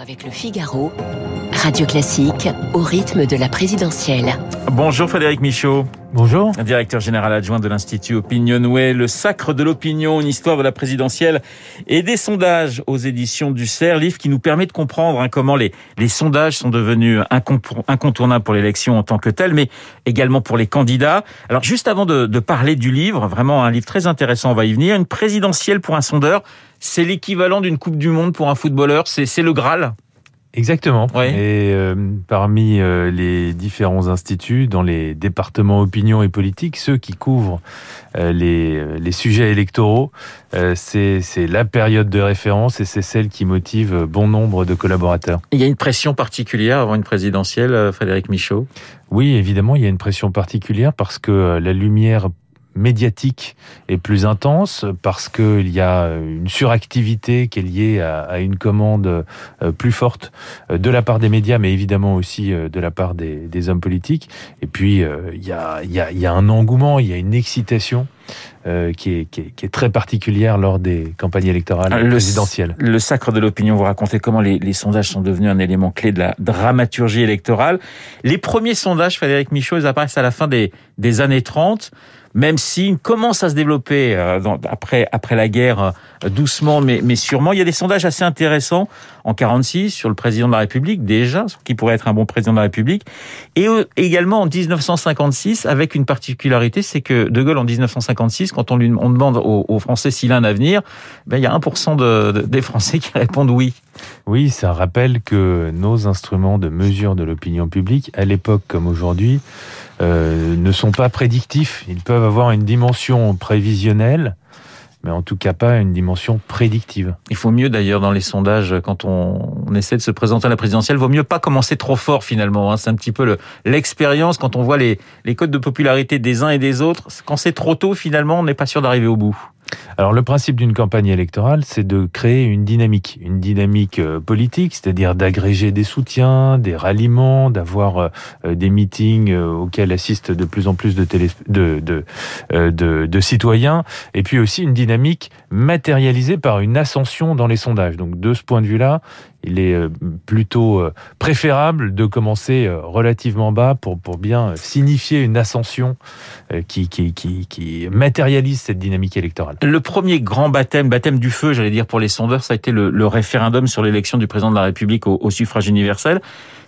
Avec le Figaro, Radio Classique, au rythme de la présidentielle. Bonjour Frédéric Michaud. Bonjour. Directeur général adjoint de l'Institut Opinionway, le sacre de l'opinion, une histoire de la présidentielle et des sondages aux éditions du CERF, livre qui nous permet de comprendre hein, comment les, les sondages sont devenus incontournables pour l'élection en tant que tel, mais également pour les candidats. Alors juste avant de, de parler du livre, vraiment un livre très intéressant, on va y venir, une présidentielle pour un sondeur, c'est l'équivalent d'une Coupe du Monde pour un footballeur, c'est le Graal Exactement. Et euh, parmi euh, les différents instituts, dans les départements opinion et politique, ceux qui couvrent euh, les, les, sujets électoraux, c'est la période de référence et c'est celle qui motive bon nombre de collaborateurs. Il y a une pression particulière avant une présidentielle, Frédéric Michaud? Oui, évidemment, il y a une pression particulière parce que la lumière médiatique est plus intense parce qu'il y a une suractivité qui est liée à, une commande euh, plus forte euh, de la part des médias, mais évidemment aussi euh, de la part des, hommes politiques. Et puis, il y a, il y a un engouement, il y a une excitation qui, est, qui, est, très particulière lors des campagnes électorales le, présidentielles. Le sacre de l'opinion, vous racontez comment les, les, sondages sont devenus un élément clé de la dramaturgie électorale. Les premiers sondages, Frédéric Michaud, ils apparaissent à la fin des, des années 30 même s'il commence à se développer euh, après après la guerre euh, doucement mais mais sûrement. Il y a des sondages assez intéressants en 46 sur le président de la République déjà, qui pourrait être un bon président de la République, et euh, également en 1956 avec une particularité, c'est que De Gaulle en 1956, quand on demande aux, Français s'il a un avenir, ben il y a 1% de, des Français qui répondent oui. Oui, ça rappelle que nos instruments de mesure de l'opinion publique, à l'époque comme aujourd'hui, euh, ne sont pas prédictifs. Ils peuvent avoir une dimension prévisionnelle, mais en tout cas pas une dimension prédictive. Il faut mieux d'ailleurs dans les sondages, quand on, essaie de se présenter à la présidentielle, vaut mieux pas commencer trop fort finalement. Hein. C'est un petit peu l'expérience quand on voit les, les codes de popularité des uns et des autres. Quand c'est trop tôt, finalement, on n'est pas sûr d'arriver au bout. Alors le principe d'une campagne électorale, c'est de créer une dynamique, une dynamique euh, politique, c'est-à-dire d'agréger des soutiens, des ralliements, d'avoir euh, euh, des meetings auxquels assistent de plus en plus de, de, citoyens, et puis aussi une dynamique matérialisée par une ascension dans les sondages. Donc de ce point de vue-là, il est plutôt préférable de commencer relativement bas pour, pour bien signifier une ascension qui, qui, qui, qui matérialise cette dynamique électorale. Le premier grand baptême, baptême du feu, j'allais dire pour les sondeurs, ça a été le, référendum sur l'élection du président de la République au suffrage universel.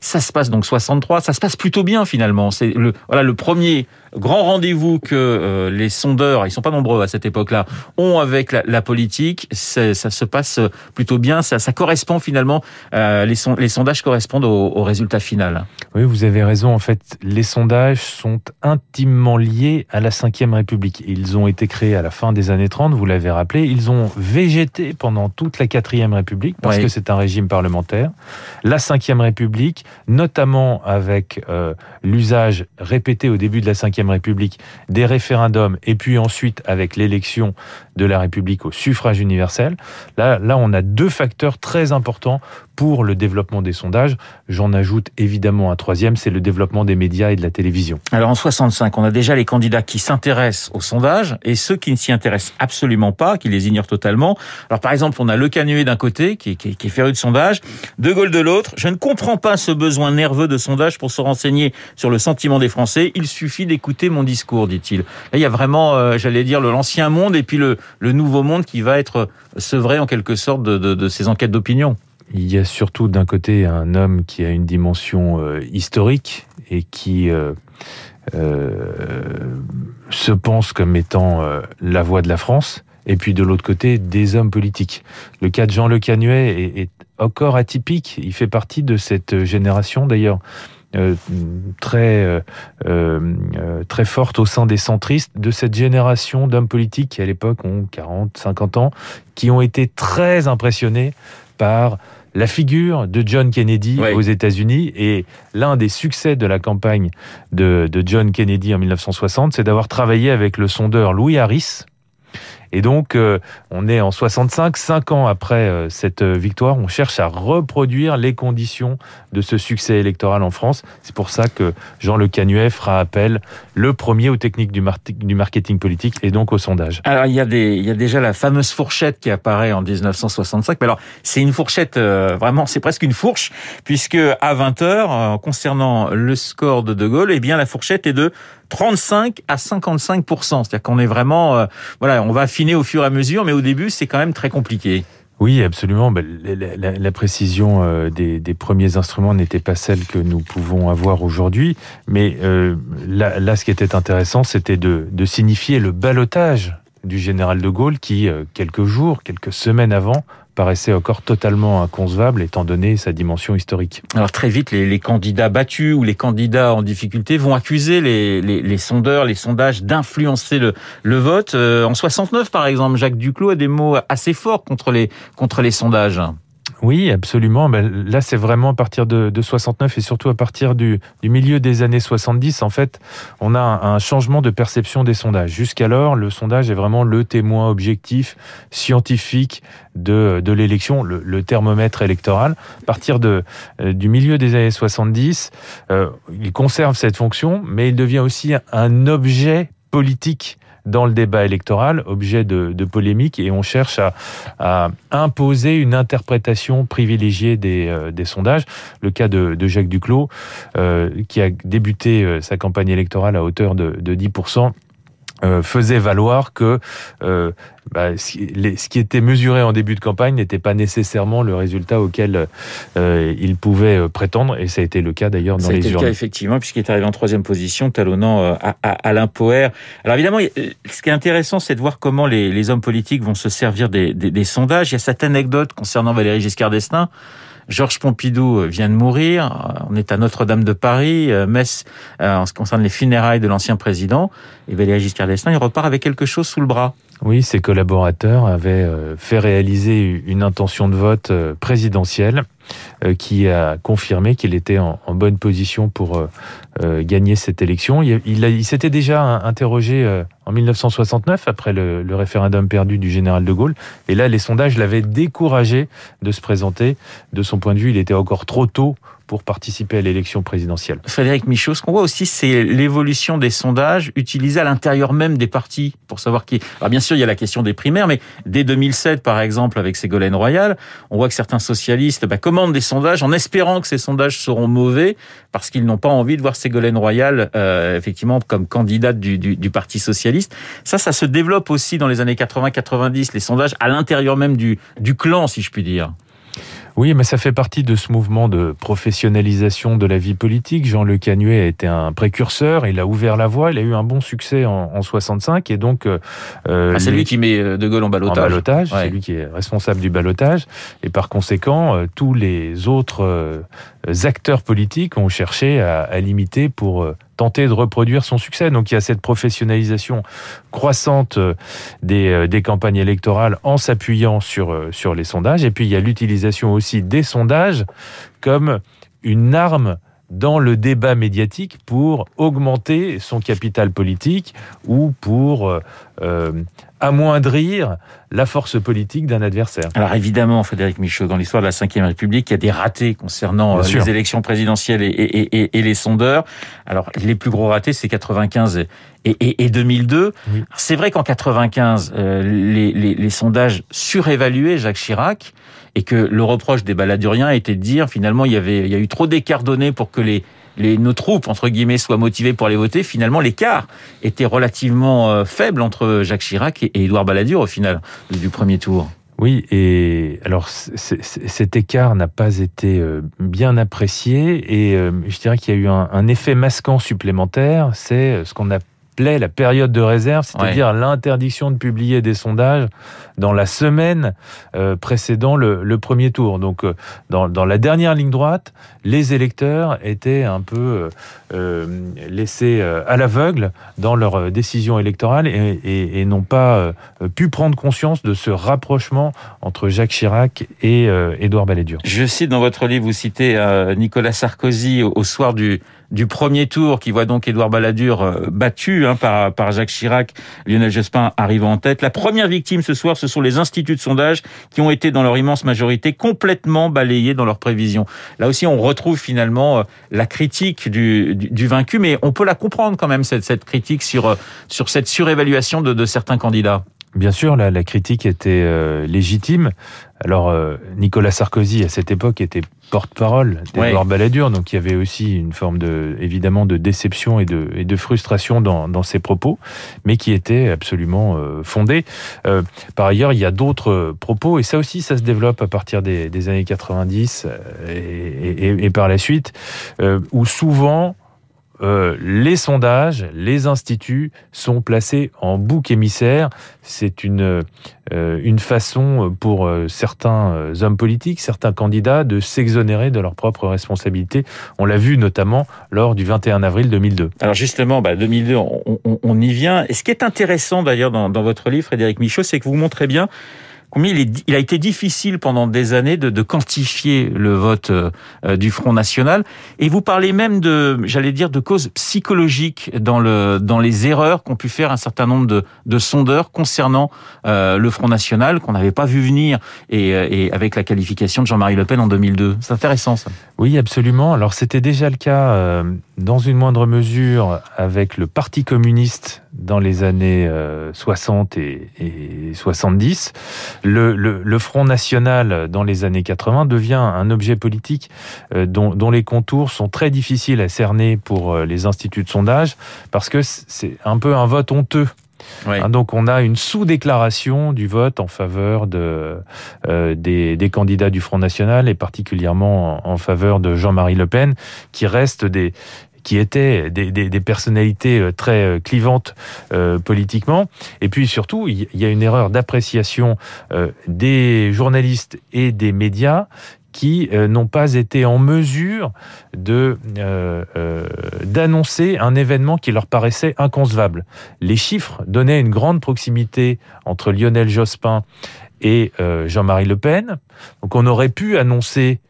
Ça se passe donc 63, ça se passe plutôt bien finalement. C'est le voilà le premier grand rendez-vous que euh, les sondeurs, ils sont pas nombreux à cette époque-là, ont avec la, la politique. Ça se passe plutôt bien, ça, ça correspond finalement, euh, les, les, sondages correspondent au, au, résultat final. Oui, vous avez raison. En fait, les sondages sont intimement liés à la Ve République. Ils ont été créés à la fin des années 30, vous l'avez rappelé. Ils ont végété pendant toute la Quatrième République parce que c'est un régime parlementaire. La Ve République notamment avec euh, l'usage répété au début de la Ve République des référendums et puis ensuite avec l'élection de la République au suffrage universel. Là, là, on a deux facteurs très importants pour le développement des sondages. J'en ajoute évidemment un troisième, c'est le développement des médias et de la télévision. Alors en 65, on a déjà les candidats qui s'intéressent aux sondages et ceux qui ne s'y intéressent absolument pas, qui les ignorent totalement. Alors par exemple, on a Le Canuet d'un côté, qui, qui, qui est féru de sondage, De Gaulle de l'autre. Je ne comprends pas ce besoin nerveux de sondage pour se renseigner sur le sentiment des Français. Il suffit d'écouter mon discours, dit-il. Là, il y a vraiment, euh, j'allais dire, l'ancien monde et puis le, le nouveau monde qui va être sevré en quelque sorte de, de, ces enquêtes d'opinion. Il y a surtout d'un côté un homme qui a une dimension euh, historique et qui euh, se pense comme étant la voix de la France, et puis de l'autre côté des hommes politiques. Le cas de Jean Le Canuet est, est encore atypique. Il fait partie de cette génération d'ailleurs. Euh, très euh, euh, très forte au sein des centristes de cette génération d'hommes politiques qui à l'époque ont 40, 50 ans, qui ont été très impressionnés par la figure de John Kennedy aux États-Unis. Et l'un des succès de la campagne de, John Kennedy en 1960, c'est d'avoir travaillé avec le sondeur Louis Harris. Et donc, euh, on est en 65, cinq ans après euh, cette victoire, on cherche à reproduire les conditions de ce succès électoral en France. C'est pour ça que Jean Le Canuet fera appel le premier aux techniques du, marketing politique et donc au sondage. Alors, il y, a déjà la fameuse fourchette qui apparaît en 1965. Mais alors, c'est une fourchette, euh, vraiment, c'est presque une fourche, puisque à 20h, concernant le score de De Gaulle, eh bien, la fourchette est de 35 à 55 C'est-à-dire qu'on est vraiment, euh, voilà, on va au fur et à mesure, mais au début, c'est quand même très compliqué. Oui, absolument. Ben, la, précision euh, des, premiers instruments n'était pas celle que nous pouvons avoir aujourd'hui. Mais euh, là, ce qui était intéressant, c'était de, de signifier le balotage du général de Gaulle qui, quelques jours, quelques semaines avant, paraissait encore totalement inconcevable étant donné sa dimension historique. Alors très vite, les, candidats battus ou les candidats en difficulté vont accuser les, sondeurs, les sondages d'influencer le, le vote. Euh, en 69, par exemple, Jacques Duclos a des mots assez forts contre les, contre les sondages. Oui, absolument. Ben, là, c'est vraiment à partir de, 69 et surtout à partir du, milieu des années 70, en fait, on a un, changement de perception des sondages. Jusqu'alors, le sondage est vraiment le témoin objectif, scientifique de, l'élection, le, thermomètre électoral. À partir de, euh, du milieu des années 70, euh, il conserve cette fonction, mais il devient aussi un objet politique dans le débat électoral, objet de, polémique, et on cherche à, imposer une interprétation privilégiée des, euh, sondages. Le cas de, Jacques Duclos, euh, qui a débuté euh, sa campagne électorale à hauteur de 10%, euh, faisait valoir que euh, bah, ce qui était mesuré en début de campagne n'était pas nécessairement le résultat auquel euh, il pouvait prétendre, et ça a été le cas d'ailleurs dans les urnes. Ça a été le cas effectivement, puisqu'il est arrivé en troisième position, talonnant à, à Alain Poher. Alors évidemment, ce qui est intéressant, c'est de voir comment les, les, hommes politiques vont se servir des, des, des sondages. Il y a cette anecdote concernant Valéry Giscard d'Estaing. Georges Pompidou vient de mourir. On est à Notre-Dame de Paris, euh, Metz, euh, en ce qui concerne les funérailles de l'ancien président. Et Valéry Giscard d'Estaing, il repart avec quelque chose sous le bras. Oui, ses collaborateurs avaient euh, fait réaliser une intention de vote présidentielle euh, qui a confirmé qu'il était en, bonne position pour euh, euh, gagner cette élection. Il, s'était déjà interrogé en 1969 après le, référendum perdu du général de Gaulle. Et là, les sondages l'avaient découragé de se présenter. De son point de vue, il était encore trop tôt pour participer à l'élection présidentielle. Frédéric Michaud, ce qu'on voit aussi, c'est l'évolution des sondages utilisés à l'intérieur même des partis pour savoir qui. Alors bien sûr, il y a la question des primaires, mais dès 2007, par exemple, avec Ségolène Royal, on voit que certains socialistes bah, commandent des sondages en espérant que ces sondages seront mauvais parce qu'ils n'ont pas envie de voir Ségolène Royal euh, effectivement comme candidate du, du, du, Parti socialiste. Ça, ça se développe aussi dans les années 80-90, les sondages à l'intérieur même du, du clan, si je puis dire. Oui, mais ça fait partie de ce mouvement de professionnalisation de la vie politique. Jean Le Canuet a été un précurseur, il a ouvert la voie, il a eu un bon succès en, en 65 et donc euh, euh ah, c'est lui qui met euh, De Gaulle en balotage. c'est lui qui est responsable du balotage et par conséquent euh, tous les autres acteurs politiques ont cherché à, à limiter pour tenter de reproduire son succès. Donc il y a cette professionnalisation croissante euh, des, euh, des campagnes électorales en s'appuyant sur, euh, sur les sondages. Et puis il y a l'utilisation aussi des sondages comme une arme dans le débat médiatique pour augmenter son capital politique ou pour euh, amoindrir la force politique d'un adversaire. Alors évidemment, Frédéric Michaud, dans l'histoire de la Ve République, il y a des ratés concernant euh, les élections présidentielles et, et, et, les sondeurs. Alors les plus gros ratés, c'est 95 et, 2002. C'est vrai qu'en 95, euh, les, les, les sondages surévaluaient Jacques Chirac et que le reproche des baladuriens était de dire finalement il y avait il y a eu trop d'écart donné pour que les les, nos troupes, entre guillemets, soient motivées pour les voter, finalement, l'écart était relativement euh, faible entre Jacques Chirac et Édouard Balladur, au final, du premier tour. Oui, et alors cet écart n'a pas été euh, bien apprécié. Et euh, je dirais qu'il y a eu un, un effet masquant supplémentaire, c'est ce qu'on a la période de réserve, c'est-à-dire l'interdiction de publier des sondages dans la semaine euh, précédant le, premier tour. Donc, euh, dans, la dernière ligne droite, les électeurs étaient un peu euh, laissés à l'aveugle dans leur décision électorale et, n'ont pas pu prendre conscience de ce rapprochement entre Jacques Chirac et Édouard Balladur. Je cite dans votre livre, vous citez Nicolas Sarkozy au soir du du premier tour qui voit donc Édouard Balladur battu hein, par, par Jacques Chirac, Lionel Jospin arrivant en tête. La première victime ce soir, ce sont les instituts de sondage qui ont été dans leur immense majorité complètement balayés dans leurs prévisions. Là aussi, on retrouve finalement euh, la critique du, du, vaincu, mais on peut la comprendre quand même, cette, cette critique sur, euh, sur cette surévaluation de, de certains candidats. Bien sûr, la, la critique était euh, légitime. Alors, euh, Nicolas Sarkozy, à cette époque, était porte-parole d'Edouard ouais. Balladur, donc il y avait aussi une forme de, évidemment, de déception et de, et de frustration dans, dans ses propos, mais qui était absolument euh, fondé. Euh, par ailleurs, il y a d'autres propos, et ça aussi, ça se développe à partir des, des années 90 et, et, et, par la suite, où souvent, euh, les sondages, les instituts sont placés en bouc émissaire. C'est une, euh, une façon pour euh, certains euh, hommes politiques, certains candidats de s'exonérer de leurs propres responsabilités. On l'a vu notamment lors du 21 avril 2002. Alors justement, bah 2002, on, on, on, y vient. Et ce qui est intéressant d'ailleurs dans, dans votre livre, Frédéric Michaud, c'est que vous montrez bien combien il, est, il, a été difficile pendant des années de, de quantifier le vote euh, du Front National. Et vous parlez même de, j'allais dire, de causes psychologiques dans, le, dans les erreurs qu'ont pu faire un certain nombre de, de sondeurs concernant euh, le Front National, qu'on n'avait pas vu venir, et, euh, et, avec la qualification de Jean-Marie Le Pen en 2002. C'est intéressant ça. Oui, absolument. Alors c'était déjà le cas euh, dans une moindre mesure avec le Parti communiste dans les années euh, 60 et, et 70. Le, le, le, Front National dans les années 80 devient un objet politique euh, dont, dont, les contours sont très difficiles à cerner pour euh, les instituts de sondage parce que c'est un peu un vote honteux oui. Hein, donc on a une sous-déclaration du vote en faveur de, euh, des, des, candidats du Front National et particulièrement en, en faveur de Jean-Marie Le Pen, qui restent des, qui étaient des, personnalités euh, très euh, clivantes euh, politiquement. Et puis surtout, il y a une erreur d'appréciation des journalistes et des médias qui n'ont pas été en mesure d'annoncer un événement qui leur paraissait inconcevable. Les chiffres donnaient une grande proximité entre Lionel Jospin et Jean-Marie Le Pen. Donc on aurait pu annoncer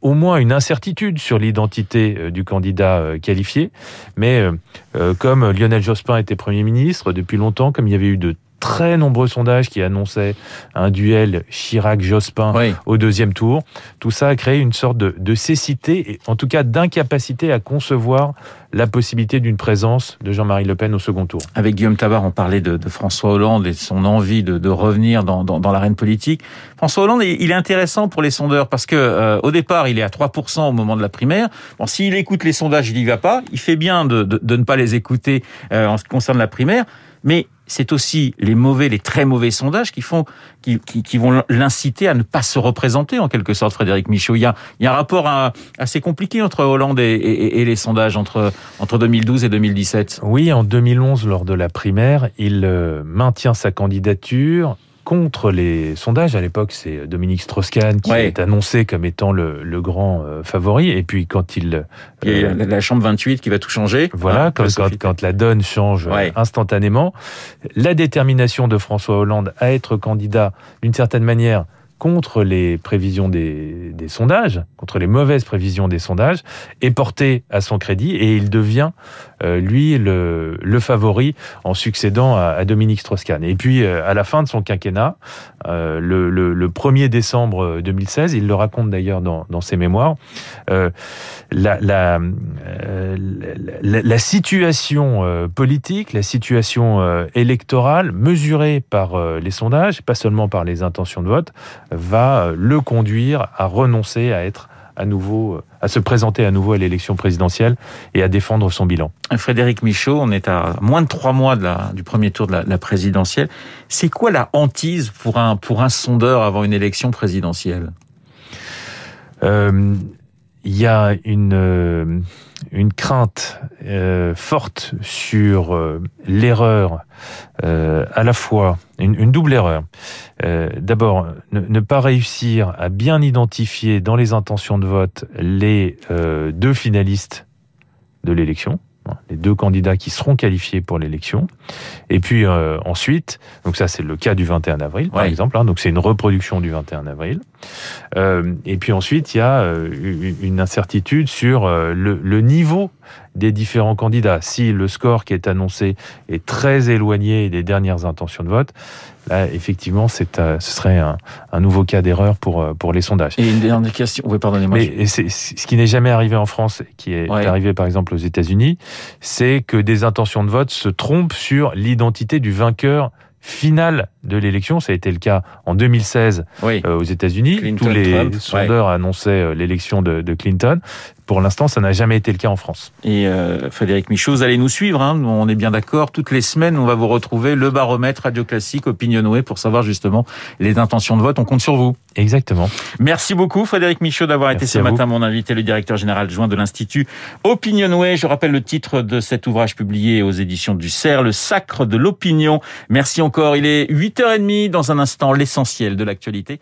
au moins une incertitude sur l'identité euh, du candidat qualifié, mais comme Lionel Jospin était Premier ministre depuis longtemps, comme il y avait eu de très nombreux sondages qui annonçaient un duel Chirac-Jospin oui. au deuxième tour. Tout ça a créé une sorte de, de cécité, et en tout cas d'incapacité à concevoir la possibilité d'une présence de Jean-Marie Le Pen au second tour. Avec Guillaume Tabar, on parlait de, de François Hollande et de son envie de, de revenir dans, dans, dans l'arène politique. François Hollande, il est intéressant pour les sondeurs parce que euh, au départ, il est à 3% au moment de la primaire. Bon, s'il écoute les sondages, il n'y va pas. Il fait bien de, de, de ne pas les écouter euh, en ce qui concerne la primaire. Mais c'est aussi les mauvais, les très mauvais sondages qui font, qui, vont l'inciter à ne pas se représenter en quelque sorte, Frédéric Michaud. Il y a, un rapport assez compliqué entre Hollande et, et, et, les sondages entre, entre 2012 et 2017. Oui, en 2011, lors de la primaire, il euh, maintient sa candidature contre les sondages. À l'époque, c'est Dominique Strauss-Kahn qui ouais. est annoncé comme étant le, le grand euh, favori. Et puis quand il... A euh, la chambre 28 qui va tout changer. Voilà, hein, quand, quand, quand, la donne change ouais. instantanément. La détermination de François Hollande à être candidat, d'une certaine manière, contre les prévisions des, sondages, contre les mauvaises prévisions des sondages, est porté à son crédit et il devient, euh, lui, le, favori en succédant à, Dominique Strauss-Kahn. Et puis, euh, à la fin de son quinquennat, euh, le, le, le, 1er décembre 2016, il le raconte d'ailleurs dans, ses mémoires, la, la, situation politique, la situation électorale mesurée par les sondages, pas seulement par les intentions de vote, va le conduire à renoncer à être à nouveau, à se présenter à nouveau à l'élection présidentielle et à défendre son bilan. Frédéric Michaud, on est à moins de trois mois de la, du premier tour de la, la présidentielle. C'est quoi la hantise pour un, pour un sondeur avant une élection présidentielle? Euh, Il y a une, euh, une crainte euh, forte sur euh, l'erreur, à la fois une, double erreur. D'abord, ne, pas réussir à bien identifier dans les intentions de vote les deux finalistes de l'élection les deux candidats qui seront qualifiés pour l'élection. Et puis euh, ensuite, donc ça c'est le cas du 21 avril par ouais. exemple, hein, donc c'est une reproduction du 21 avril. Euh, et puis ensuite, il y a euh, une incertitude sur le, le, niveau des différents candidats. Si le score qui est annoncé est très éloigné des dernières intentions de vote, là, effectivement, c'est, euh, ce serait un, un nouveau cas d'erreur pour, euh, pour les sondages. Et une dernière question. Oui, pardonnez-moi. Mais c'est, ce qui n'est jamais arrivé en France, qui est Ouais. arrivé par exemple aux États-Unis, c'est que des intentions de vote se trompent sur l'identité du vainqueur final de l'élection. Ça a été le cas en 2016 Oui. euh, aux États-Unis. Clinton, Tous les Trump, sondeurs annonçaient l'élection de, de Clinton. Pour l'instant, ça n'a jamais été le cas en France. Et euh, Frédéric Michaud, vous allez nous suivre, hein, on est bien d'accord. Toutes les semaines, on va vous retrouver le baromètre Radio Classique, Opinionway, pour savoir justement les intentions de vote. On compte sur vous. Exactement. Merci beaucoup, Frédéric Michaud, d'avoir été ce vous. matin mon invité, le directeur général adjoint de l'Institut Opinionway. Je rappelle le titre de cet ouvrage publié aux éditions du CERF, Le sacre de l'opinion. Merci encore. Il est 8h30 dans un instant, l'essentiel de l'actualité.